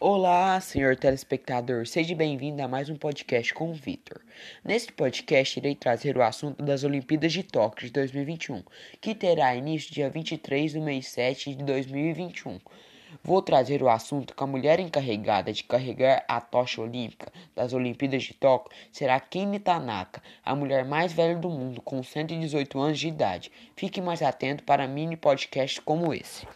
Olá, senhor telespectador, seja bem-vindo a mais um podcast com o Vitor. Neste podcast, irei trazer o assunto das Olimpíadas de Tóquio de 2021, que terá início dia 23 do mês 7 de 2021. Vou trazer o assunto que a mulher encarregada de carregar a tocha olímpica das Olimpíadas de Tóquio será Kimi Tanaka, a mulher mais velha do mundo com 118 anos de idade. Fique mais atento para mini podcasts como esse.